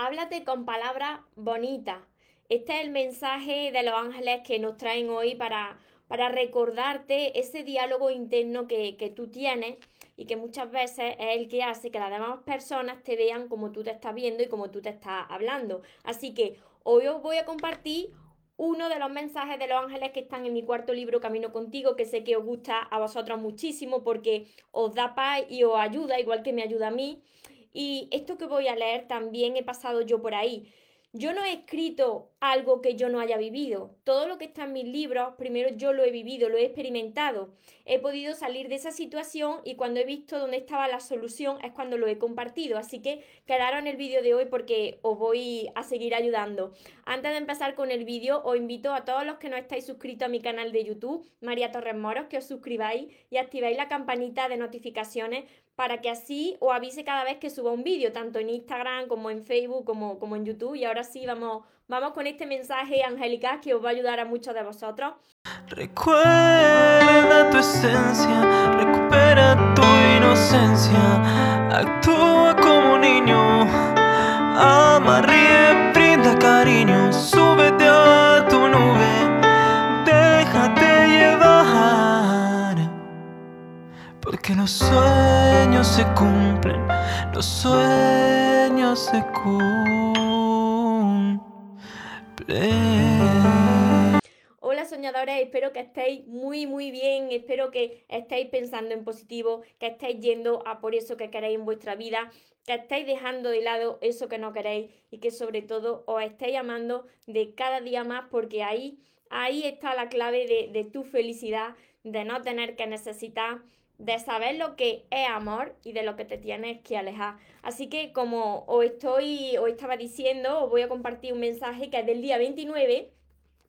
háblate con palabras bonitas. Este es el mensaje de los ángeles que nos traen hoy para, para recordarte ese diálogo interno que, que tú tienes y que muchas veces es el que hace que las demás personas te vean como tú te estás viendo y como tú te estás hablando. Así que hoy os voy a compartir uno de los mensajes de los ángeles que están en mi cuarto libro Camino contigo, que sé que os gusta a vosotros muchísimo porque os da paz y os ayuda, igual que me ayuda a mí. Y esto que voy a leer también he pasado yo por ahí. Yo no he escrito algo que yo no haya vivido. Todo lo que está en mis libros, primero yo lo he vivido, lo he experimentado. He podido salir de esa situación y cuando he visto dónde estaba la solución es cuando lo he compartido. Así que quedaron en el vídeo de hoy porque os voy a seguir ayudando. Antes de empezar con el vídeo, os invito a todos los que no estáis suscritos a mi canal de YouTube, María Torres Moros, que os suscribáis y activéis la campanita de notificaciones para que así os avise cada vez que suba un vídeo, tanto en Instagram como en Facebook como, como en YouTube. Y ahora sí, vamos, vamos con este mensaje angelical que os va a ayudar a muchos de vosotros. Recuerda tu esencia, recupera tu inocencia, actúa como niño, ama, ríe, brinda cariño, porque los sueños se cumplen, los sueños se cumplen. Hola soñadores, espero que estéis muy muy bien, espero que estéis pensando en positivo, que estéis yendo a por eso que queréis en vuestra vida, que estéis dejando de lado eso que no queréis y que sobre todo os estéis amando de cada día más porque ahí, ahí está la clave de tu felicidad, de no tener que necesitar de saber lo que es amor y de lo que te tienes que alejar. Así que como os estoy, os estaba diciendo, os voy a compartir un mensaje que es del día 29,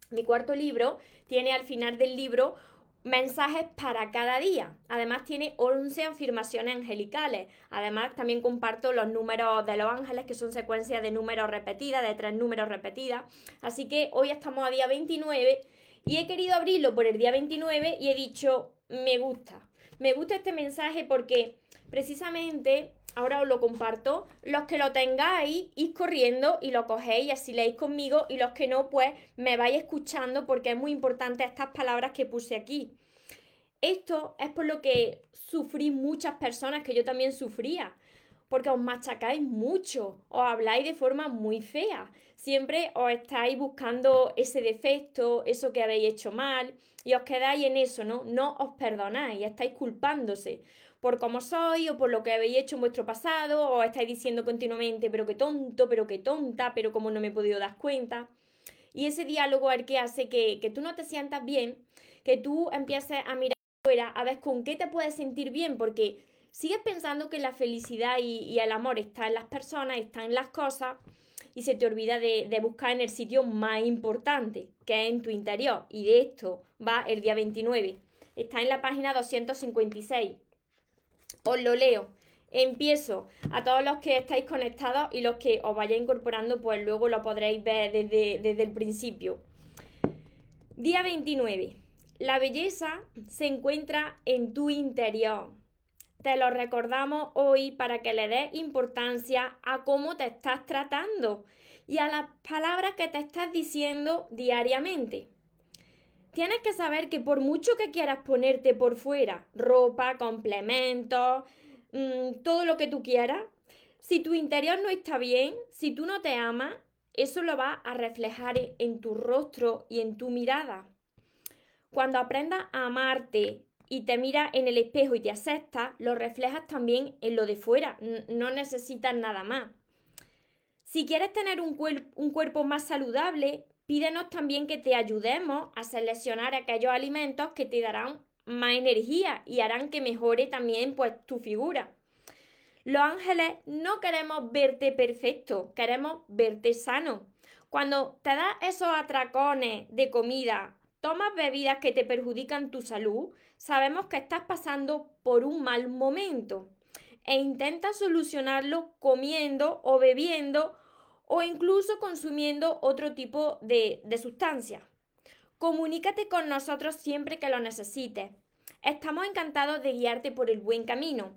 mi cuarto libro, tiene al final del libro mensajes para cada día. Además tiene 11 afirmaciones angelicales. Además también comparto los números de los ángeles, que son secuencias de números repetidas, de tres números repetidas. Así que hoy estamos a día 29 y he querido abrirlo por el día 29 y he dicho, me gusta me gusta este mensaje porque precisamente ahora os lo comparto. Los que lo tengáis, id corriendo y lo cogéis y así leéis conmigo. Y los que no, pues me vais escuchando porque es muy importante estas palabras que puse aquí. Esto es por lo que sufrí muchas personas, que yo también sufría. Porque os machacáis mucho, os habláis de forma muy fea. Siempre os estáis buscando ese defecto, eso que habéis hecho mal y os quedáis en eso, ¿no? No os perdonáis, estáis culpándose por cómo sois o por lo que habéis hecho en vuestro pasado, o estáis diciendo continuamente, pero qué tonto, pero qué tonta, pero cómo no me he podido dar cuenta. Y ese diálogo es el que hace que, que tú no te sientas bien, que tú empieces a mirar fuera, a ver con qué te puedes sentir bien, porque sigues pensando que la felicidad y, y el amor está en las personas, está en las cosas, y se te olvida de, buscar en el sitio más importante, que es en tu interior. Y de esto va el día 29. Está en la página 256. Os lo leo. Empiezo. A todos los que estáis conectados y los que os vayáis incorporando, pues luego lo podréis ver desde, desde el principio. Día 29. La belleza se encuentra en tu interior te lo recordamos hoy para que le des importancia a cómo te estás tratando y a las palabras que te estás diciendo diariamente. Tienes que saber que por mucho que quieras ponerte por fuera, ropa, complementos, mm, todo lo que tú quieras, si tu interior no está bien, si tú no te amas, eso lo va a reflejar en tu rostro y en tu mirada. Cuando aprendas a amarte y te miras en el espejo y te aceptas, lo reflejas también en lo de fuera. No necesitas nada más. Si quieres tener un, un cuerpo más saludable, pídenos también que te ayudemos a seleccionar aquellos alimentos que te darán más energía y harán que mejore también pues tu figura. Los ángeles no queremos verte perfecto, queremos verte sano. Cuando te das esos atracones de comida, tomas bebidas que te perjudican tu salud, sabemos que estás pasando por un mal momento e intenta solucionarlo comiendo o bebiendo o incluso consumiendo otro tipo de, de sustancia. Comunícate con nosotros siempre que lo necesites. Estamos encantados de guiarte por el buen camino.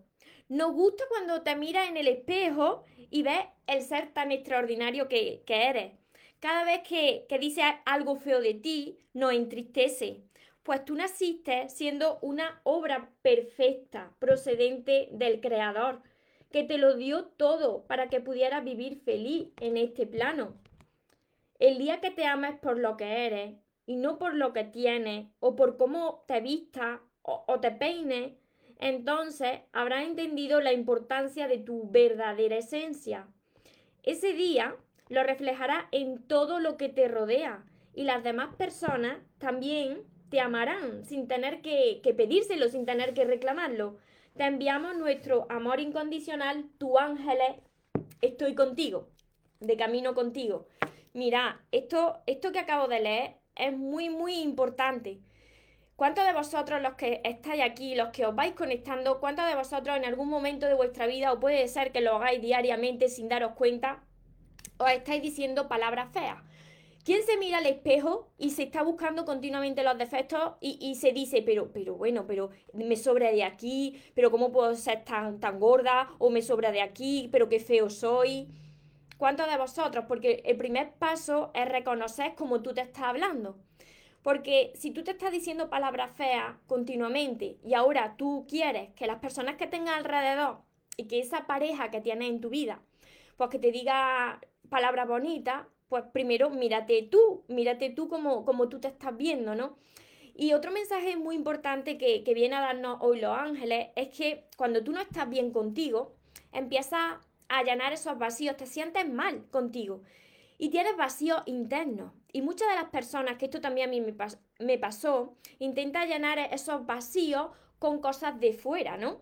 Nos gusta cuando te miras en el espejo y ves el ser tan extraordinario que, eres. Cada vez que, que dices algo feo de ti, nos entristece. Pues tú naciste siendo una obra perfecta, procedente del Creador, que te lo dio todo para que pudieras vivir feliz en este plano. El día que te ames por lo que eres y no por lo que tienes o por cómo te vistas o, te peines, entonces habrás entendido la importancia de tu verdadera esencia. Ese día lo reflejará en todo lo que te rodea y las demás personas también te amarán sin tener que, pedírselo, sin tener que reclamarlo. Te enviamos nuestro amor incondicional, tu ángeles, estoy contigo, de camino contigo. Mira, esto, esto que acabo de leer es muy, muy importante. ¿Cuántos de vosotros los que estáis aquí, los que os vais conectando, cuántos de vosotros en algún momento de vuestra vida, o puede ser que lo hagáis diariamente sin daros cuenta, os estáis diciendo palabras feas? ¿Quién se mira al espejo y se está buscando continuamente los defectos y, se dice, pero, pero bueno, pero me sobra de aquí, pero cómo puedo ser tan, tan gorda, o me sobra de aquí, pero qué feo soy? ¿Cuántos de vosotros? Porque el primer paso es reconocer cómo tú te estás hablando. Porque si tú te estás diciendo palabras feas continuamente y ahora tú quieres que las personas que tengas alrededor y que esa pareja que tienes en tu vida, pues que te diga palabras bonitas, pues primero mírate tú, mírate tú como, como tú te estás viendo, ¿no? Y otro mensaje muy importante que, que viene a darnos hoy los ángeles es que cuando tú no estás bien contigo, empiezas a llenar esos vacíos, te sientes mal contigo y tienes vacío interno. Y muchas de las personas, que esto también a mí me, pasó, intenta llenar esos vacíos con cosas de fuera, ¿no?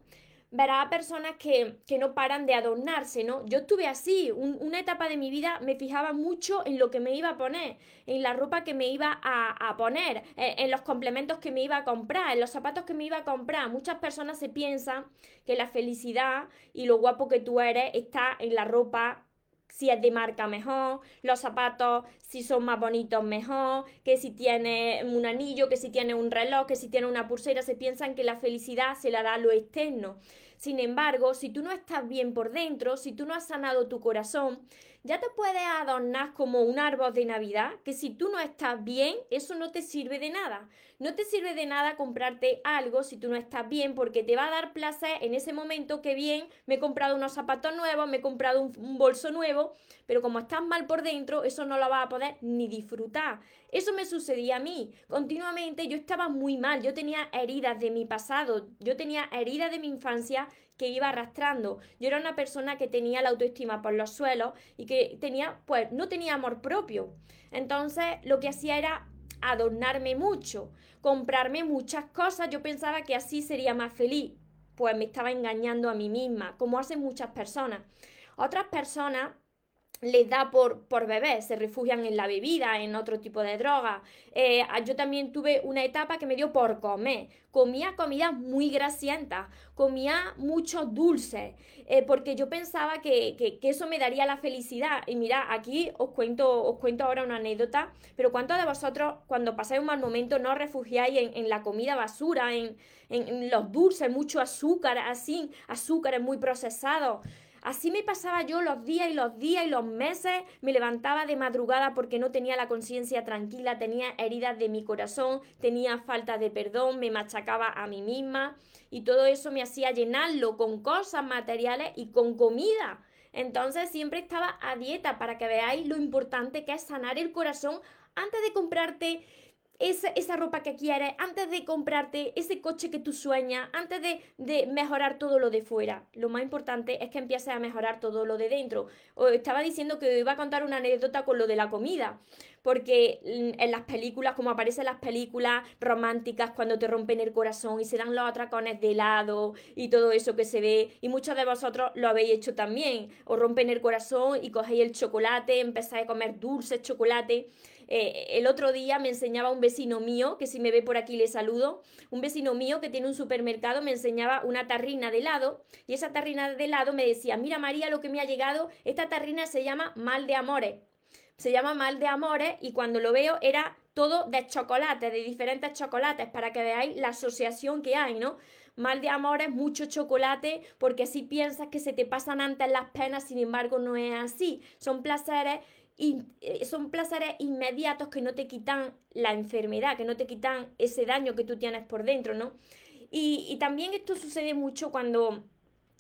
Verá a personas que, no paran de adornarse, ¿no? Yo estuve así, una etapa de mi vida me fijaba mucho en lo que me iba a poner, en la ropa que me iba a, poner, en, en, los complementos que me iba a comprar, en los zapatos que me iba a comprar. Muchas personas se piensan que la felicidad y lo guapo que tú eres está en la ropa si es de marca mejor, los zapatos si son más bonitos mejor, que si tiene un anillo, que si tiene un reloj, que si tiene una pulsera, se piensan que la felicidad se la da lo externo. Sin embargo, si tú no estás bien por dentro, si tú no has sanado tu corazón, ya te puedes adornar como un árbol de Navidad, que si tú no estás bien, eso no te sirve de nada. No te sirve de nada comprarte algo si tú no estás bien, porque te va a dar placer en ese momento que bien, me he comprado unos zapatos nuevos, me he comprado un, bolso nuevo, pero como estás mal por dentro, eso no lo vas a poder ni disfrutar. Eso me sucedía a mí. Continuamente yo estaba muy mal, yo tenía heridas de mi pasado, yo tenía heridas de mi infancia que iba arrastrando. Yo era una persona que tenía la autoestima por los suelos y que tenía, pues, no tenía amor propio. Entonces, lo que hacía era adornarme mucho, comprarme muchas cosas. Yo pensaba que así sería más feliz. Pues me estaba engañando a mí misma, como hacen muchas personas. Otras personas les da por, por beber, se refugian en la bebida, en otro tipo de droga. Eh, yo también tuve una etapa que me dio por comer. Comía comida muy grasienta, comía muchos dulces, eh, porque yo pensaba que, que, eso me daría la felicidad. Y mira, aquí os cuento, os cuento ahora una anécdota, pero ¿cuántos de vosotros cuando pasáis un mal momento no os refugiáis en, en la comida basura, en, en, en los dulces, mucho azúcar, así, azúcares muy procesados? Así me pasaba yo los días y los días y los meses. Me levantaba de madrugada porque no tenía la conciencia tranquila, tenía heridas de mi corazón, tenía falta de perdón, me machacaba a mí misma y todo eso me hacía llenarlo con cosas materiales y con comida. Entonces siempre estaba a dieta para que veáis lo importante que es sanar el corazón antes de comprarte esa, ropa que quieres, antes de comprarte ese coche que tú sueñas, antes de, mejorar todo lo de fuera. Lo más importante es que empieces a mejorar todo lo de dentro. Os estaba diciendo que iba a contar una anécdota con lo de la comida porque en las películas, como aparecen las películas románticas cuando te rompen el corazón y se dan los atracones de helado y todo eso que se ve, y muchos de vosotros lo habéis hecho también, os rompen el corazón y cogéis el chocolate, empezáis a comer dulce chocolate. Eh, el otro día me enseñaba un vecino mío, que si me ve por aquí le saludo, un vecino mío que tiene un supermercado me enseñaba una tarrina de helado y esa tarrina de helado me decía, mira María lo que me ha llegado, esta tarrina se llama mal de amores se llama Mal de Amores y cuando lo veo era todo de chocolate, de diferentes chocolates, para que veáis la asociación que hay, ¿no? mal de amor es mucho chocolate porque si piensas que se te pasan antes las penas, sin embargo no es así. Son placeres eh, son placeres inmediatos que no te quitan la enfermedad, que no te quitan ese daño que tú tienes por dentro, ¿no? Y, y también esto sucede mucho cuando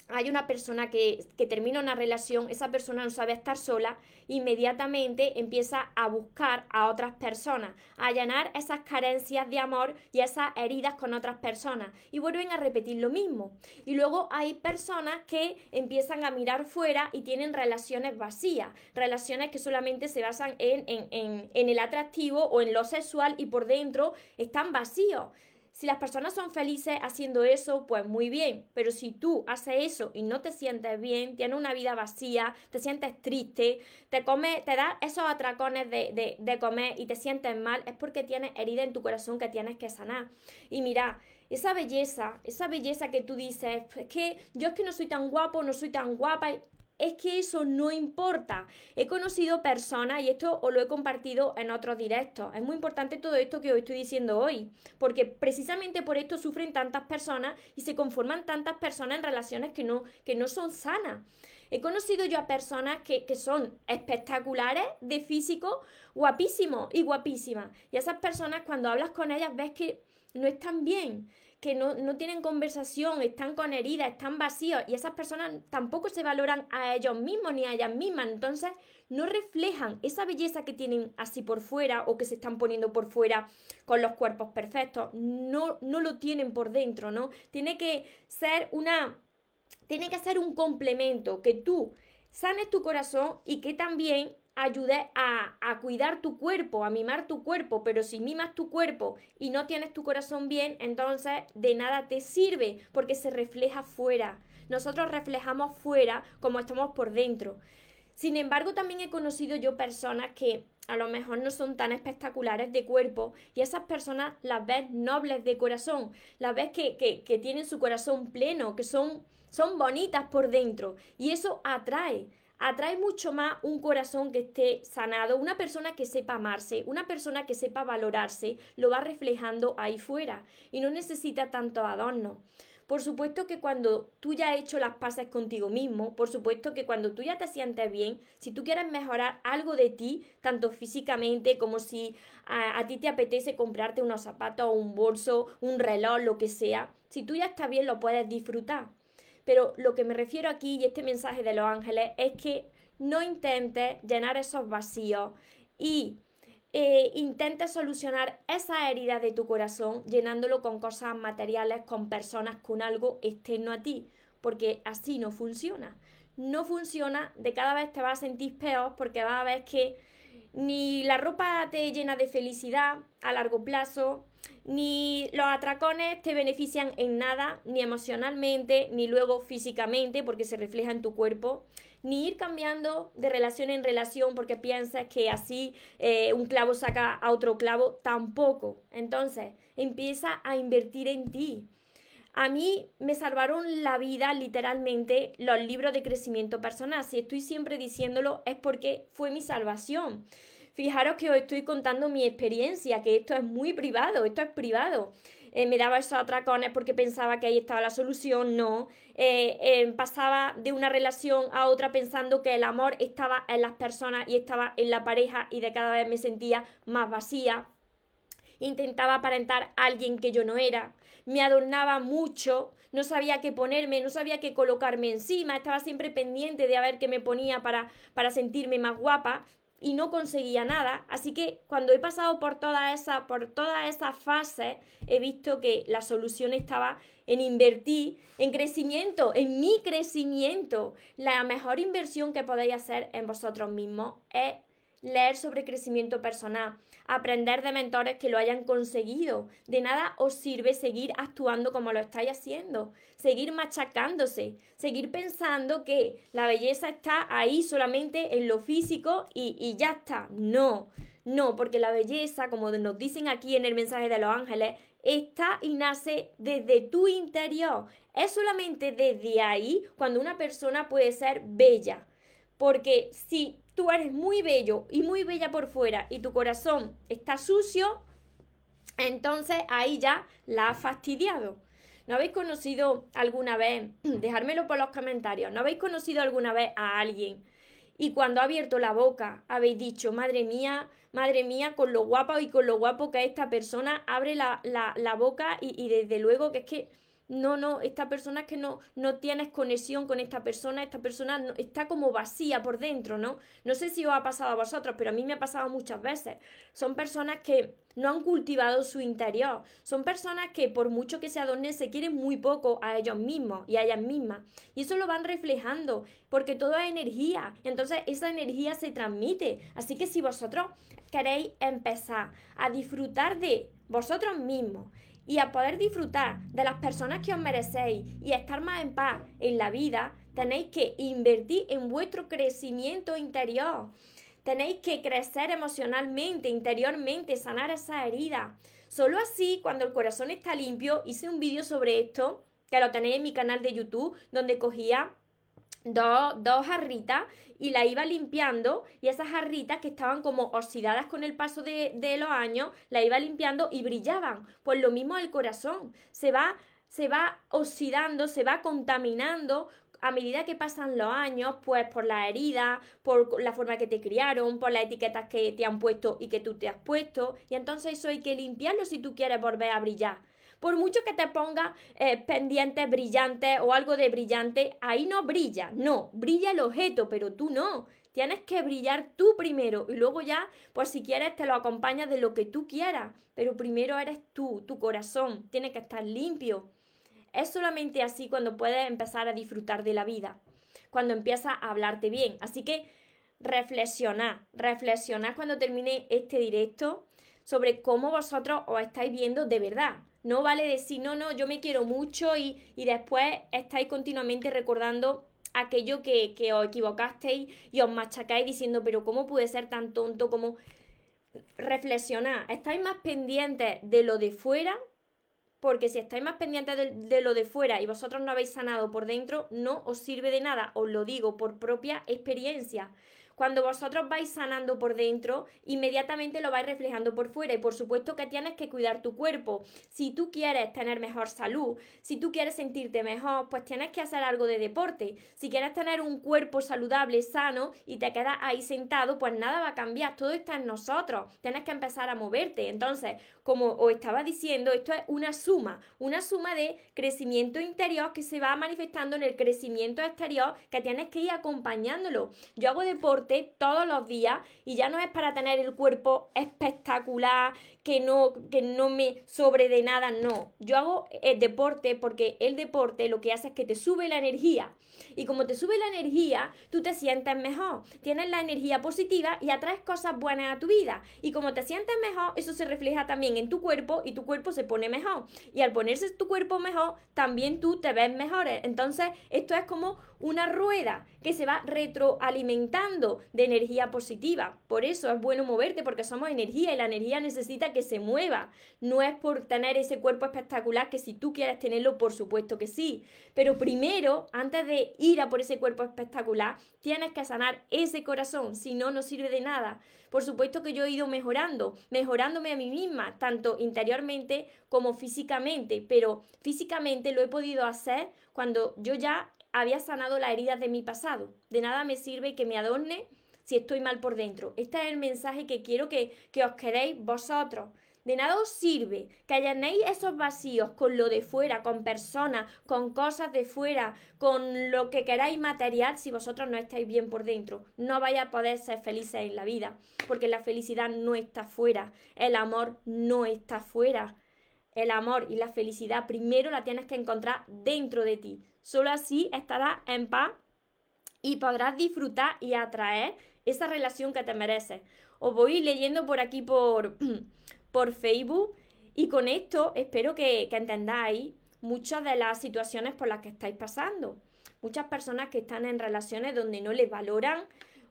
hay una persona que, termina una relación, esa persona no sabe estar sola, inmediatamente empieza a buscar a otras personas, a llenar esas carencias de amor y esas heridas con otras personas y vuelven a repetir lo mismo. Y luego hay personas que empiezan a mirar fuera y tienen relaciones vacías, relaciones que solamente se basan en, en el atractivo o en lo sexual y por dentro están vacíos. Si las personas son felices haciendo eso, pues muy bien. Pero si tú haces eso y no te sientes bien, tienes una vida vacía, te sientes triste, te come, te das esos atracones de, de, comer y te sientes mal, es porque tienes herida en tu corazón que tienes que sanar. Y mira, esa belleza, esa belleza que tú dices, es que yo es que no soy tan guapo, no soy tan guapa, es que eso no importa. He conocido personas, y esto os lo he compartido en otros directos, es muy importante todo esto que os estoy diciendo hoy, porque precisamente por esto sufren tantas personas y se conforman tantas personas en relaciones que no, que no son sanas. He conocido yo a personas que, que, son espectaculares, de físico, guapísimos y guapísimas. Y esas personas cuando hablas con ellas ves que no están bien, que no, tienen conversación, están con heridas, están vacíos y esas personas tampoco se valoran a ellos mismos ni a ellas mismas. Entonces no reflejan esa belleza que tienen así por fuera o que se están poniendo por fuera con los cuerpos perfectos. No, no lo tienen por dentro, ¿no? Tiene que ser una... Tiene que ser un complemento, que tú sanes tu corazón y que también ayude a, a, cuidar tu cuerpo, a mimar tu cuerpo, pero si mimas tu cuerpo y no tienes tu corazón bien, entonces de nada te sirve porque se refleja fuera. Nosotros reflejamos fuera como estamos por dentro. Sin embargo, también he conocido yo personas que a lo mejor no son tan espectaculares de cuerpo y esas personas las ves nobles de corazón, las ves que, que, que tienen su corazón pleno, que son, son bonitas por dentro y eso atrae atrae mucho más un corazón que esté sanado, una persona que sepa amarse, una persona que sepa valorarse, lo va reflejando ahí fuera y no necesita tanto adorno. Por supuesto que cuando tú ya has hecho las paces contigo mismo, por supuesto que cuando tú ya te sientes bien, si tú quieres mejorar algo de ti, tanto físicamente como si a, a ti te apetece comprarte unos zapatos, un bolso, un reloj, lo que sea, si tú ya estás bien lo puedes disfrutar. Pero lo que me refiero aquí y este mensaje de los ángeles es que no intentes llenar esos vacíos y eh, intentes solucionar esa herida de tu corazón llenándolo con cosas materiales, con personas, con algo externo a ti, porque así no funciona. No funciona, de cada vez te vas a sentir peor porque vas a ver que ni la ropa te llena de felicidad a largo plazo, ni los atracones te benefician en nada, ni emocionalmente, ni luego físicamente, porque se refleja en tu cuerpo, ni ir cambiando de relación en relación porque piensas que así eh, un clavo saca a otro clavo, tampoco. Entonces, empieza a invertir en ti. A mí me salvaron la vida literalmente los libros de crecimiento personal. Si estoy siempre diciéndolo es porque fue mi salvación. Fijaros que os estoy contando mi experiencia, que esto es muy privado, esto es privado. Eh, me daba esos atracones porque pensaba que ahí estaba la solución, no. Eh, eh, pasaba de una relación a otra pensando que el amor estaba en las personas y estaba en la pareja y de cada vez me sentía más vacía. Intentaba aparentar a alguien que yo no era. Me adornaba mucho, no sabía qué ponerme, no sabía qué colocarme encima, estaba siempre pendiente de a ver qué me ponía para, para sentirme más guapa y no conseguía nada. Así que cuando he pasado por toda esa, por toda esa fase, he visto que la solución estaba en invertir en crecimiento, en mi crecimiento. La mejor inversión que podéis hacer en vosotros mismos es leer sobre crecimiento personal, aprender de mentores que lo hayan conseguido. De nada os sirve seguir actuando como lo estáis haciendo, seguir machacándose, seguir pensando que la belleza está ahí solamente en lo físico y, y ya está. No, no, porque la belleza, como nos dicen aquí en el mensaje de los ángeles, está y nace desde tu interior. Es solamente desde ahí cuando una persona puede ser bella. Porque si tú eres muy bello y muy bella por fuera y tu corazón está sucio, entonces ahí ya la has fastidiado. ¿No habéis conocido alguna vez, dejármelo por los comentarios, ¿no habéis conocido alguna vez a alguien y cuando ha abierto la boca habéis dicho, madre mía, madre mía, con lo guapa y con lo guapo que esta persona, abre la, la, boca y, y desde luego que es que no, no, esta persona es que no, no tienes conexión con esta persona, esta persona está como vacía por dentro, ¿no? No sé si os ha pasado a vosotros, pero a mí me ha pasado muchas veces. Son personas que no han cultivado su interior, son personas que por mucho que se adornen se quieren muy poco a ellos mismos y a ellas mismas. Y eso lo van reflejando, porque todo es energía, entonces esa energía se transmite. Así que si vosotros queréis empezar a disfrutar de vosotros mismos, y a poder disfrutar de las personas que os merecéis y estar más en paz en la vida, tenéis que invertir en vuestro crecimiento interior. Tenéis que crecer emocionalmente, interiormente, sanar esa herida. Solo así, cuando el corazón está limpio, hice un vídeo sobre esto, que lo tenéis en mi canal de YouTube, donde cogía dos, dos jarritas y la iba limpiando y esas jarritas que estaban como oxidadas con el paso de, de los años, la iba limpiando y brillaban. Pues lo mismo el corazón, se va, se va oxidando, se va contaminando a medida que pasan los años, pues por la herida, por la forma que te criaron, por las etiquetas que te han puesto y que tú te has puesto, y entonces eso hay que limpiarlo si tú quieres volver a brillar. Por mucho que te ponga eh, pendientes brillantes o algo de brillante, ahí no brilla, no, brilla el objeto, pero tú no. Tienes que brillar tú primero y luego ya, pues si quieres, te lo acompañas de lo que tú quieras, pero primero eres tú, tu corazón, tiene que estar limpio. Es solamente así cuando puedes empezar a disfrutar de la vida, cuando empiezas a hablarte bien. Así que reflexionad, reflexionad cuando termine este directo sobre cómo vosotros os estáis viendo de verdad. No vale decir, no, no, yo me quiero mucho y, después estáis continuamente recordando aquello que, que, os equivocasteis y os machacáis diciendo, pero ¿cómo pude ser tan tonto? como reflexionar? ¿Estáis más pendientes de lo de fuera? Porque si estáis más pendientes de, de lo de fuera y vosotros no habéis sanado por dentro, no os sirve de nada. Os lo digo por propia experiencia. Cuando vosotros vais sanando por dentro, inmediatamente lo vais reflejando por fuera. Y por supuesto que tienes que cuidar tu cuerpo. Si tú quieres tener mejor salud, si tú quieres sentirte mejor, pues tienes que hacer algo de deporte. Si quieres tener un cuerpo saludable, sano y te quedas ahí sentado, pues nada va a cambiar. Todo está en nosotros. Tienes que empezar a moverte. Entonces, como os estaba diciendo, esto es una suma, una suma de crecimiento interior que se va manifestando en el crecimiento exterior que tienes que ir acompañándolo. Yo hago deporte todos los días y ya no es para tener el cuerpo espectacular, que no, que no me sobre de nada, no. Yo hago el deporte porque el deporte lo que hace es que te sube la energía. Y como te sube la energía, tú te sientes mejor. Tienes la energía positiva y atraes cosas buenas a tu vida. Y como te sientes mejor, eso se refleja también en tu cuerpo y tu cuerpo se pone mejor. Y al ponerse tu cuerpo mejor, también tú te ves mejor. Entonces, esto es como una rueda que se va retroalimentando de energía positiva. Por eso es bueno moverte porque somos energía y la energía necesita que se mueva. No es por tener ese cuerpo espectacular que si tú quieres tenerlo, por supuesto que sí. Pero primero, antes de ir a por ese cuerpo espectacular, tienes que sanar ese corazón, si no, no sirve de nada. Por supuesto que yo he ido mejorando, mejorándome a mí misma, tanto interiormente como físicamente, pero físicamente lo he podido hacer cuando yo ya había sanado las heridas de mi pasado. De nada me sirve que me adorne si estoy mal por dentro. Este es el mensaje que quiero que, que os quedéis vosotros. De nada os sirve que allanéis esos vacíos con lo de fuera, con personas, con cosas de fuera, con lo que queráis material si vosotros no estáis bien por dentro. No vais a poder ser felices en la vida, porque la felicidad no está fuera, el amor no está fuera. El amor y la felicidad primero la tienes que encontrar dentro de ti. Solo así estarás en paz y podrás disfrutar y atraer esa relación que te mereces. Os voy leyendo por aquí por, por Facebook y con esto espero que, entendáis muchas de las situaciones por las que estáis pasando. Muchas personas que están en relaciones donde no les valoran,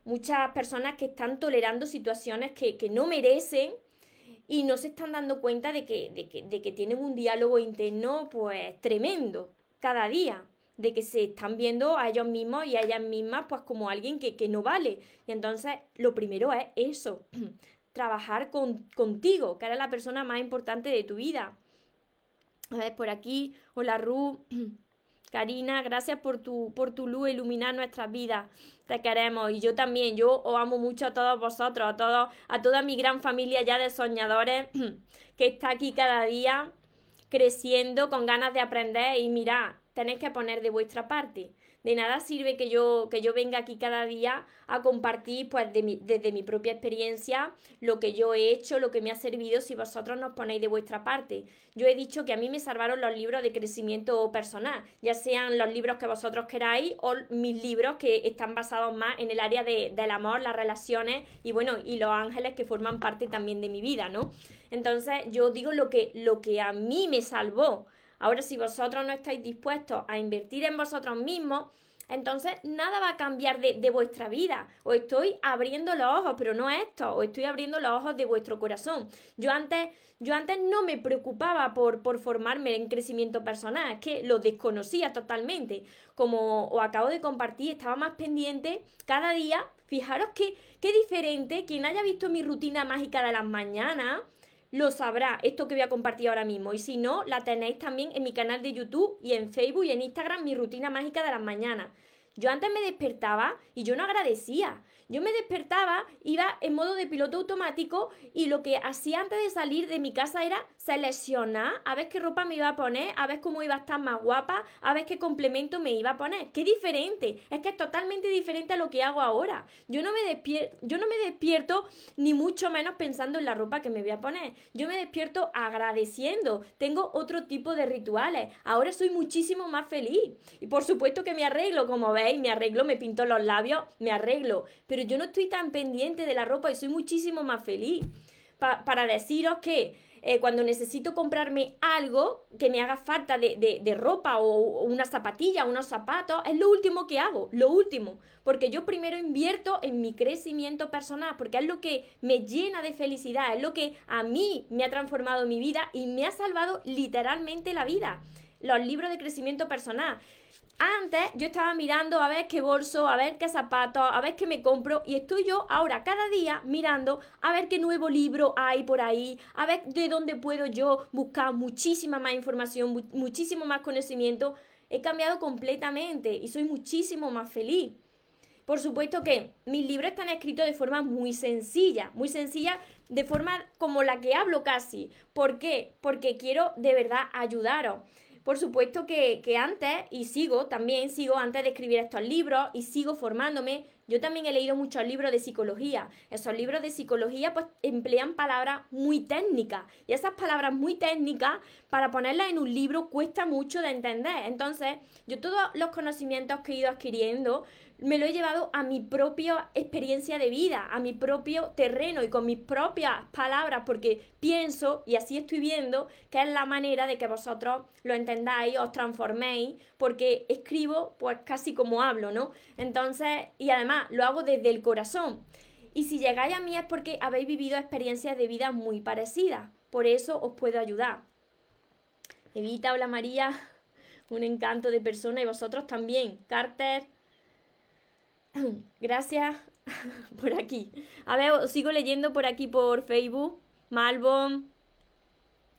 muchas personas que están tolerando situaciones que, que no merecen y no se están dando cuenta de que, de que, de que tienen un diálogo interno pues tremendo cada día de que se están viendo a ellos mismos y a ellas mismas pues como alguien que, no vale. Y entonces lo primero es eso, trabajar con, contigo, que eres la persona más importante de tu vida. A ver, por aquí. Hola, Ru. Karina, gracias por tu, por tu luz, iluminar nuestras vidas. Te queremos. Y yo también, yo os amo mucho a todos vosotros, a todos, a toda mi gran familia ya de soñadores que está aquí cada día creciendo con ganas de aprender y mira, tenéis que poner de vuestra parte. De nada sirve que yo, que yo venga aquí cada día a compartir pues desde mi propia experiencia lo que yo he hecho, lo que me ha servido si vosotros nos ponéis de vuestra parte. Yo he dicho que a mí me salvaron los libros de crecimiento personal, ya sean los libros que vosotros queráis o mis libros que están basados más en el área de, del amor, las relaciones y bueno, y los ángeles que forman parte también de mi vida, ¿no? Entonces yo digo lo que, lo que a mí me salvó. Ahora, si vosotros no estáis dispuestos a invertir en vosotros mismos, entonces nada va a cambiar de, vuestra vida. Os estoy abriendo los ojos, pero no esto, os estoy abriendo los ojos de vuestro corazón. Yo antes, yo antes no me preocupaba por, por formarme en crecimiento personal, es que lo desconocía totalmente. Como os acabo de compartir, estaba más pendiente cada día. Fijaros que, qué diferente, quien haya visto mi rutina mágica de las mañanas, lo sabrá esto que voy a compartir ahora mismo. Y si no, la tenéis también en mi canal de YouTube y en Facebook y en Instagram, mi rutina mágica de las mañanas. Yo antes me despertaba y yo no agradecía. Yo me despertaba, iba en modo de piloto automático y lo que hacía antes de salir de mi casa era seleccionar a ver qué ropa me iba a poner, a ver cómo iba a estar más guapa, a ver qué complemento me iba a poner. ¡Qué diferente! Es que es totalmente diferente a lo que hago ahora. Yo no me despierto, yo no me despierto ni mucho menos pensando en la ropa que me voy a poner. Yo me despierto agradeciendo. Tengo otro tipo de rituales. Ahora soy muchísimo más feliz. Y por supuesto que me arreglo, como veis, me arreglo, me pinto los labios, me arreglo. Pero yo no estoy tan pendiente de la ropa y soy muchísimo más feliz. para deciros que eh, cuando necesito comprarme algo que me haga falta de, ropa o, una zapatilla, unos zapatos, es lo último que hago, lo último. Porque yo primero invierto en mi crecimiento personal, porque es lo que me llena de felicidad, es lo que a mí me ha transformado mi vida y me ha salvado literalmente la vida. Los libros de crecimiento personal. Antes yo estaba mirando a ver qué bolso, a ver qué zapatos, a ver qué me compro y estoy yo ahora cada día mirando a ver qué nuevo libro hay por ahí, a ver de dónde puedo yo buscar muchísima más información, muchísimo más conocimiento. He cambiado completamente y soy muchísimo más feliz. Por supuesto que mis libros están escritos de forma muy sencilla, muy sencilla, de forma como la que hablo casi. ¿Por qué? Porque quiero de verdad ayudaros. Por supuesto que, antes, y sigo también, sigo antes de escribir estos libros y sigo formándome, yo también he leído muchos libros de psicología. Esos libros de psicología pues emplean palabras muy técnicas y esas palabras muy técnicas para ponerlas en un libro cuesta mucho de entender. Entonces, yo todos los conocimientos que he ido adquiriendo me lo he llevado a mi propia experiencia de vida, a mi propio terreno y con mis propias palabras, porque pienso, y así estoy viendo, que es la manera de que vosotros lo entendáis, os transforméis, porque escribo pues casi como hablo, ¿no? Entonces, y además lo hago desde el corazón. Y si llegáis a mí es porque habéis vivido experiencias de vida muy parecidas, por eso os puedo ayudar. Evita, hola María, un encanto de persona y vosotros también. Carter, Gracias por aquí. A ver, sigo leyendo por aquí por Facebook. Malbon,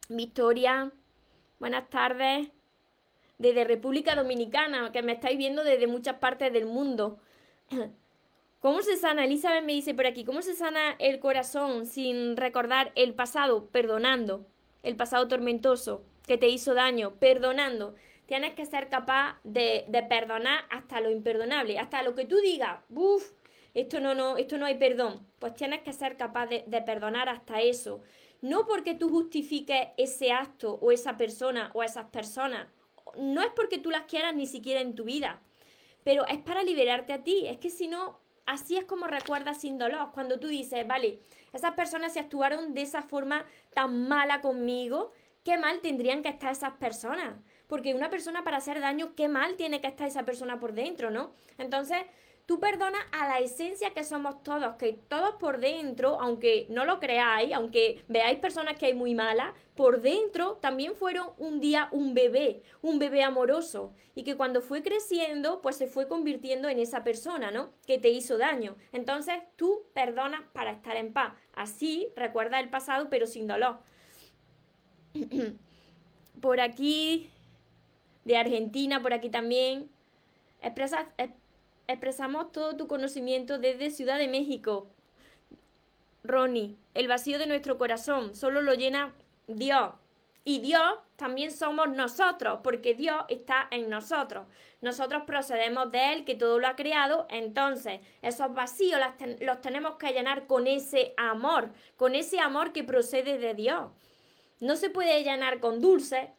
Victoria, buenas tardes. Desde República Dominicana, que me estáis viendo desde muchas partes del mundo. ¿Cómo se sana? Elizabeth me dice por aquí, ¿cómo se sana el corazón sin recordar el pasado? Perdonando, el pasado tormentoso que te hizo daño, perdonando tienes que ser capaz de, perdonar hasta lo imperdonable, hasta lo que tú digas, uff, esto no, no, esto no hay perdón. Pues tienes que ser capaz de, de perdonar hasta eso. No porque tú justifiques ese acto o esa persona o esas personas. No es porque tú las quieras ni siquiera en tu vida. Pero es para liberarte a ti. Es que si no, así es como recuerdas sin dolor. Cuando tú dices, vale, esas personas se actuaron de esa forma tan mala conmigo, qué mal tendrían que estar esas personas porque una persona para hacer daño, qué mal tiene que estar esa persona por dentro, ¿no? Entonces, tú perdonas a la esencia que somos todos, que todos por dentro, aunque no lo creáis, aunque veáis personas que hay muy malas, por dentro también fueron un día un bebé, un bebé amoroso, y que cuando fue creciendo, pues se fue convirtiendo en esa persona, ¿no? Que te hizo daño. Entonces, tú perdonas para estar en paz. Así recuerda el pasado, pero sin dolor. por aquí, de Argentina, por aquí también. expresamos todo tu conocimiento desde Ciudad de México. Ronnie, el vacío de nuestro corazón solo lo llena Dios. Y Dios también somos nosotros, porque Dios está en nosotros. Nosotros procedemos de Él, que todo lo ha creado. Entonces, esos vacíos los, tenemos que llenar con ese amor, con ese amor que procede de Dios. No se puede llenar con dulce,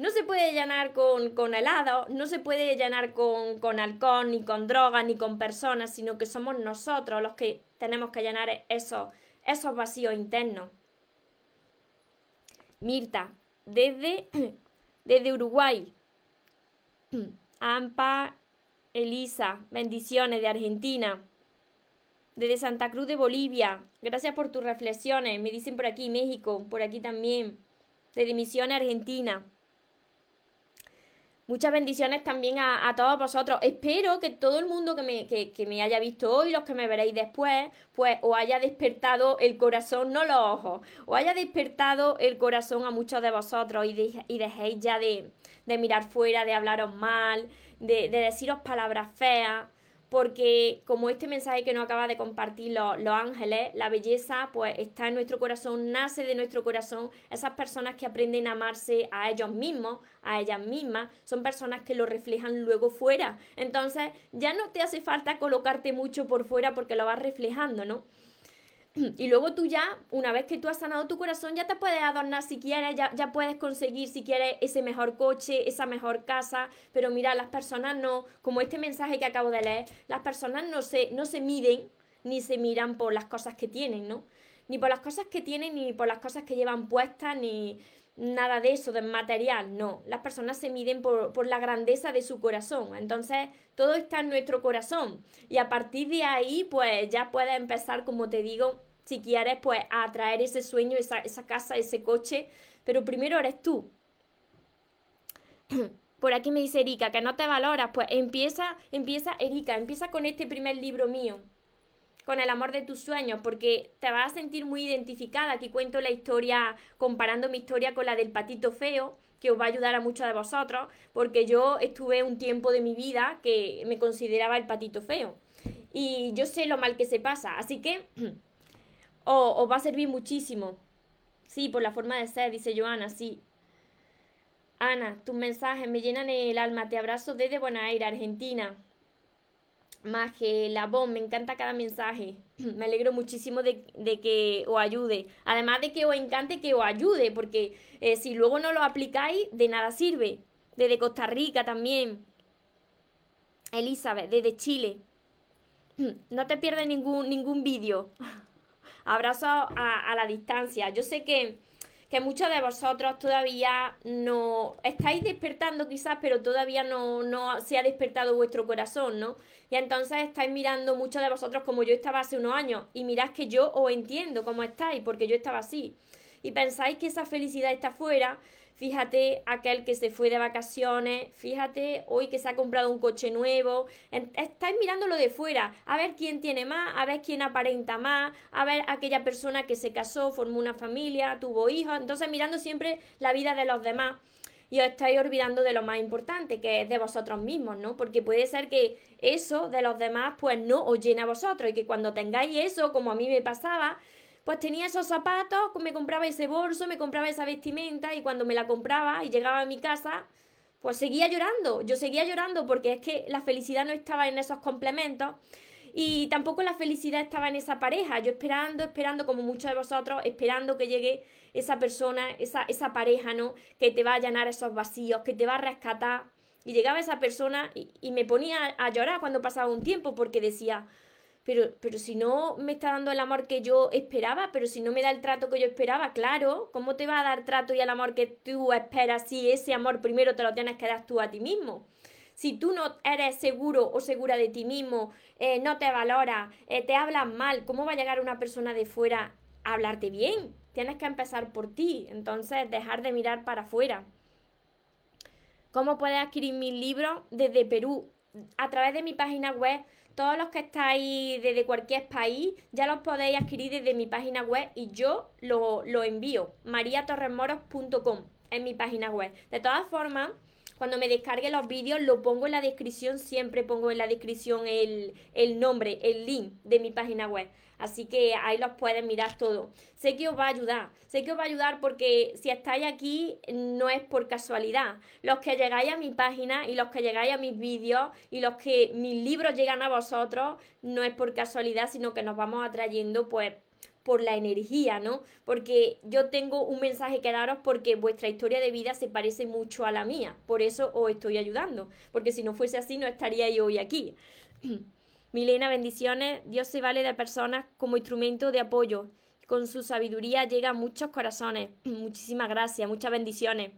no se puede llenar con, con helado, no se puede llenar con, con alcohol, ni con drogas, ni con personas, sino que somos nosotros los que tenemos que llenar esos, esos vacíos internos. Mirta, desde, desde Uruguay. Ampa, Elisa, bendiciones de Argentina. Desde Santa Cruz de Bolivia, gracias por tus reflexiones. Me dicen por aquí México, por aquí también. Desde Misiones, Argentina. Muchas bendiciones también a, todos vosotros. Espero que todo el mundo que me, que, me, haya visto hoy, los que me veréis después, pues os haya despertado el corazón, no los ojos, o haya despertado el corazón a muchos de vosotros y, dejéis ya de, de, mirar fuera, de hablaros mal, de deciros palabras feas porque como este mensaje que nos acaba de compartir los, ángeles, la belleza pues está en nuestro corazón, nace de nuestro corazón, esas personas que aprenden a amarse a ellos mismos, a ellas mismas, son personas que lo reflejan luego fuera. Entonces ya no te hace falta colocarte mucho por fuera porque lo vas reflejando, ¿no? Y luego tú ya, una vez que tú has sanado tu corazón, ya te puedes adornar si quieres, ya, ya puedes conseguir si quieres ese mejor coche, esa mejor casa, pero mira, las personas no, como este mensaje que acabo de leer, las personas no se, no se miden ni se miran por las cosas que tienen, ¿no? Ni por las cosas que tienen, ni por las cosas que llevan puestas, ni nada de eso, de material, no. Las personas se miden por, por la grandeza de su corazón. Entonces, todo está en nuestro corazón. Y a partir de ahí, pues ya puedes empezar, como te digo, si quieres, pues a atraer ese sueño, esa, esa casa, ese coche. Pero primero eres tú. Por aquí me dice Erika, que no te valoras. Pues empieza, empieza, Erika, empieza con este primer libro mío con el amor de tus sueños, porque te vas a sentir muy identificada. Aquí cuento la historia, comparando mi historia con la del patito feo, que os va a ayudar a muchos de vosotros, porque yo estuve un tiempo de mi vida que me consideraba el patito feo. Y yo sé lo mal que se pasa, así que os, va a servir muchísimo. Sí, por la forma de ser, dice Joana, sí. Ana, tus mensajes me llenan el alma. Te abrazo desde Buenos Aires, Argentina. Maje, la voz, me encanta cada mensaje. Me alegro muchísimo de, que os ayude. Además de que os encante que os ayude, porque eh, si luego no lo aplicáis, de nada sirve. Desde Costa Rica también. Elizabeth, desde Chile. No te pierdas ningún, ningún vídeo. Abrazo a la distancia. Yo sé que que muchos de vosotros todavía no estáis despertando quizás, pero todavía no, no se ha despertado vuestro corazón, ¿no? Y entonces estáis mirando muchos de vosotros como yo estaba hace unos años y mirad que yo os entiendo cómo estáis, porque yo estaba así. Y pensáis que esa felicidad está fuera, fíjate aquel que se fue de vacaciones, fíjate hoy que se ha comprado un coche nuevo, estáis mirándolo de fuera, a ver quién tiene más, a ver quién aparenta más, a ver aquella persona que se casó, formó una familia, tuvo hijos, entonces mirando siempre la vida de los demás y os estáis olvidando de lo más importante, que es de vosotros mismos, ¿no? Porque puede ser que eso de los demás pues no os llene a vosotros y que cuando tengáis eso, como a mí me pasaba, pues tenía esos zapatos, me compraba ese bolso, me compraba esa vestimenta y cuando me la compraba y llegaba a mi casa, pues seguía llorando. Yo seguía llorando porque es que la felicidad no estaba en esos complementos y tampoco la felicidad estaba en esa pareja. Yo esperando, esperando, como muchos de vosotros, esperando que llegue esa persona, esa, esa pareja, ¿no? Que te va a llenar esos vacíos, que te va a rescatar. Y llegaba esa persona y, y me ponía a llorar cuando pasaba un tiempo porque decía, pero, pero si no me está dando el amor que yo esperaba, pero si no me da el trato que yo esperaba, claro, ¿cómo te va a dar trato y el amor que tú esperas si ese amor primero te lo tienes que dar tú a ti mismo? Si tú no eres seguro o segura de ti mismo, eh, no te valora, eh, te hablan mal, ¿cómo va a llegar una persona de fuera a hablarte bien? Tienes que empezar por ti, entonces dejar de mirar para afuera. ¿Cómo puedes adquirir mi libro desde Perú? A través de mi página web todos los que estáis desde cualquier país ya los podéis adquirir desde mi página web y yo lo, lo envío, mariatorremoros.com. en mi página web. De todas formas, cuando me descargue los vídeos, lo pongo en la descripción, siempre pongo en la descripción el, el nombre, el link de mi página web. Así que ahí los pueden mirar todo. Sé que os va a ayudar. Sé que os va a ayudar porque si estáis aquí no es por casualidad. Los que llegáis a mi página y los que llegáis a mis vídeos y los que mis libros llegan a vosotros no es por casualidad, sino que nos vamos atrayendo pues por la energía, ¿no? Porque yo tengo un mensaje que daros porque vuestra historia de vida se parece mucho a la mía. Por eso os estoy ayudando. Porque si no fuese así no estaría yo hoy aquí. Milena, bendiciones. Dios se vale de personas como instrumento de apoyo. Con su sabiduría llega a muchos corazones. Muchísimas gracias, muchas bendiciones.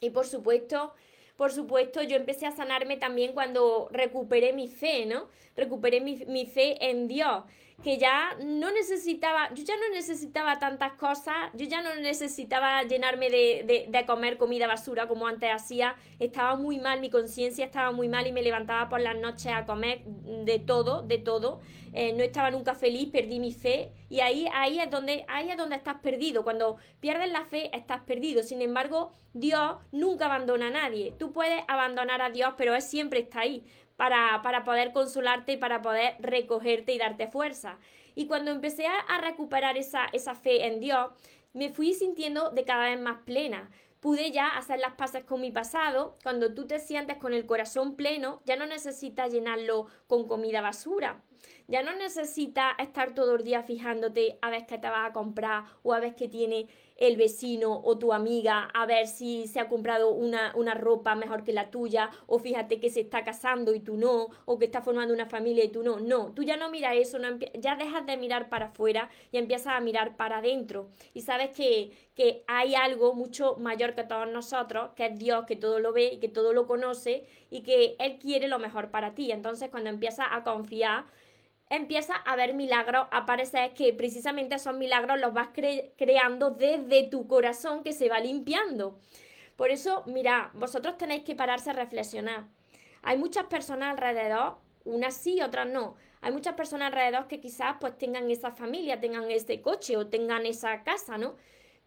Y por supuesto, por supuesto, yo empecé a sanarme también cuando recuperé mi fe, ¿no? Recuperé mi, mi fe en Dios que ya no necesitaba, yo ya no necesitaba tantas cosas, yo ya no necesitaba llenarme de, de, comer comida basura como antes hacía, estaba muy mal, mi conciencia estaba muy mal y me levantaba por las noches a comer de todo, de todo, eh, no estaba nunca feliz, perdí mi fe. Y ahí, ahí, es donde, ahí es donde estás perdido, cuando pierdes la fe estás perdido, sin embargo Dios nunca abandona a nadie, tú puedes abandonar a Dios, pero Él siempre está ahí para, poder consolarte y para poder recogerte y darte fuerza. Y cuando empecé a, recuperar esa, esa fe en Dios, me fui sintiendo de cada vez más plena pude ya hacer las paces con mi pasado. Cuando tú te sientes con el corazón pleno, ya no necesitas llenarlo con comida basura. Ya no necesitas estar todo el día fijándote a ver qué te vas a comprar o a ver qué tiene el vecino o tu amiga, a ver si se ha comprado una, una, ropa mejor que la tuya, o fíjate que se está casando y tú no, o que está formando una familia y tú no. No, tú ya no miras eso, no ya dejas de mirar para afuera y empiezas a mirar para adentro. Y sabes que, que hay algo mucho mayor que todos nosotros, que es Dios, que todo lo ve y que todo lo conoce y que Él quiere lo mejor para ti. Entonces cuando empiezas a confiar, empieza a ver milagros aparecer que precisamente esos milagros los vas creando desde tu corazón que se va limpiando. Por eso, mira, vosotros tenéis que pararse a reflexionar. Hay muchas personas alrededor, unas sí, otras no. Hay muchas personas alrededor que quizás pues tengan esa familia, tengan ese coche o tengan esa casa, ¿no?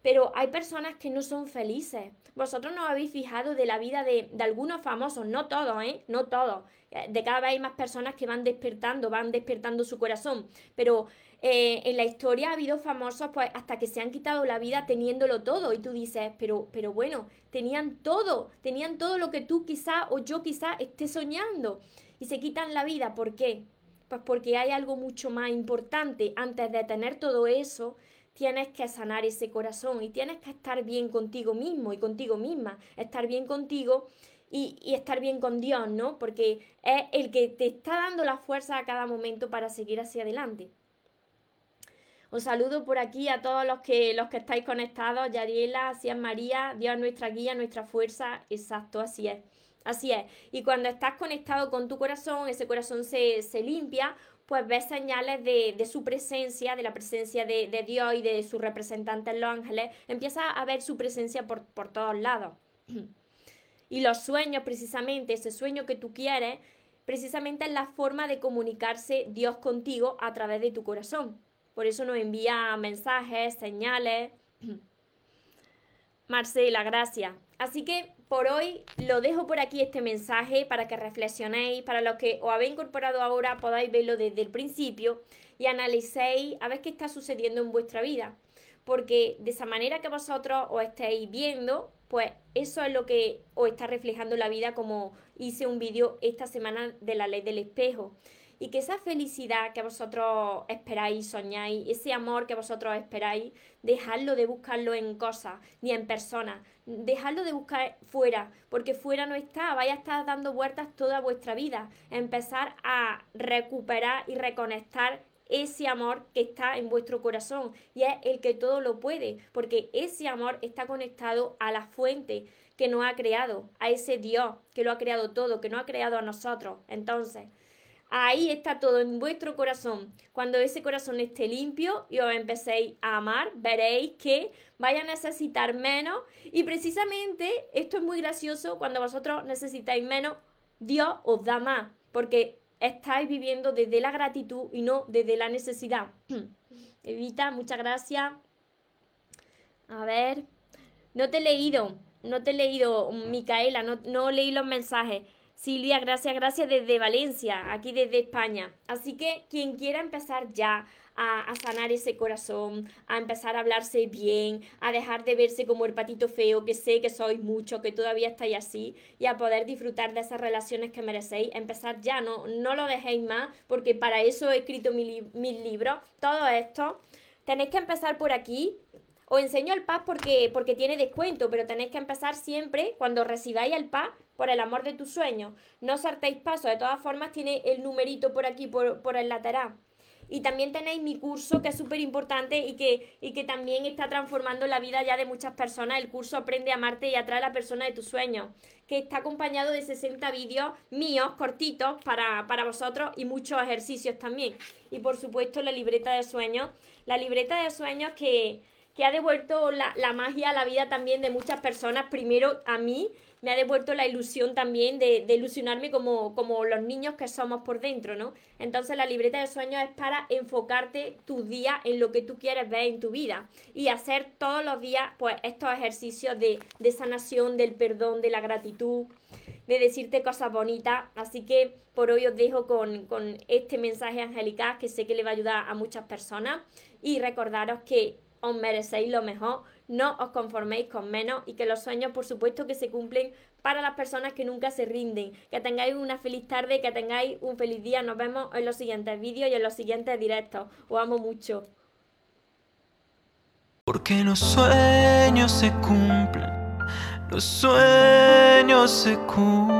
Pero hay personas que no son felices. Vosotros no habéis fijado de la vida de, algunos famosos, no todos, ¿eh? No todos. Eh, de cada vez hay más personas que van despertando, van despertando su corazón. Pero eh, en la historia ha habido famosos pues hasta que se han quitado la vida teniéndolo todo. Y tú dices, pero, pero bueno, tenían todo, tenían todo lo que tú quizá o yo quizá esté soñando. Y se quitan la vida. ¿Por qué? Pues porque hay algo mucho más importante. Antes de tener todo eso, tienes que sanar ese corazón y tienes que estar bien contigo mismo y contigo misma, estar bien contigo y, estar bien con Dios, ¿no? Porque es el que te está dando la fuerza a cada momento para seguir hacia adelante. Os saludo por aquí a todos los que, los que estáis conectados, Yariela, así es María, Dios nuestra guía, nuestra fuerza, exacto, así es. Así es. Y cuando estás conectado con tu corazón, ese corazón se, se limpia, pues ves señales de, su presencia, de la presencia de, Dios y de sus representantes los ángeles, empieza a ver su presencia por, por todos lados. Y los sueños, precisamente, ese sueño que tú quieres, precisamente es la forma de comunicarse Dios contigo a través de tu corazón. Por eso nos envía mensajes, señales. Marcela, gracias. Así que por hoy lo dejo por aquí este mensaje para que reflexionéis, para los que os habéis incorporado ahora podáis verlo desde el principio y analicéis a ver qué está sucediendo en vuestra vida. Porque de esa manera que vosotros os estéis viendo, pues eso es lo que os está reflejando la vida como hice un vídeo esta semana de la ley del espejo y que esa felicidad que vosotros esperáis, soñáis, ese amor que vosotros esperáis, dejadlo de buscarlo en cosas ni en personas, dejadlo de buscar fuera, porque fuera no está, vaya a estar dando vueltas toda vuestra vida, empezar a recuperar y reconectar ese amor que está en vuestro corazón. Y es el que todo lo puede, porque ese amor está conectado a la fuente que nos ha creado, a ese Dios que lo ha creado todo, que nos ha creado a nosotros. Entonces, Ahí está todo en vuestro corazón. Cuando ese corazón esté limpio y os empecéis a amar, veréis que vaya a necesitar menos. Y precisamente esto es muy gracioso. Cuando vosotros necesitáis menos, Dios os da más. Porque estáis viviendo desde la gratitud y no desde la necesidad. Evita, muchas gracias. A ver. No te he leído, no te he leído, Micaela, no, no leí los mensajes. Silvia, gracias, gracias desde Valencia, aquí desde España. Así que quien quiera empezar ya a, sanar ese corazón, a empezar a hablarse bien, a dejar de verse como el patito feo, que sé que sois mucho, que todavía estáis así, y a poder disfrutar de esas relaciones que merecéis, empezar ya, no, no lo dejéis más, porque para eso he escrito mis libros, todo esto. Tenéis que empezar por aquí, os enseño el PAS porque, porque tiene descuento, pero tenéis que empezar siempre cuando recibáis el PAS por el amor de tus sueños. No saltéis paso, de todas formas tiene el numerito por aquí, por, por el lateral. Y también tenéis mi curso que es súper importante y que, y que también está transformando la vida ya de muchas personas. El curso Aprende a amarte y atrae a la persona de tus sueños, que está acompañado de 60 vídeos míos cortitos para, para vosotros y muchos ejercicios también. Y por supuesto la libreta de sueños. La libreta de sueños que, que ha devuelto la, la, magia a la vida también de muchas personas, primero a mí, me ha devuelto la ilusión también de, ilusionarme como, como, los niños que somos por dentro, ¿no? Entonces la libreta de sueños es para enfocarte tus días en lo que tú quieres ver en tu vida y hacer todos los días pues estos ejercicios de, de sanación, del perdón, de la gratitud, de decirte cosas bonitas. Así que por hoy os dejo con, con este mensaje angelical que sé que le va a ayudar a muchas personas y recordaros que os merecéis lo mejor, no os conforméis con menos y que los sueños por supuesto que se cumplen para las personas que nunca se rinden. Que tengáis una feliz tarde, que tengáis un feliz día. Nos vemos en los siguientes vídeos y en los siguientes directos. Os amo mucho. Porque los sueños se cumplen, los sueños se cumplen.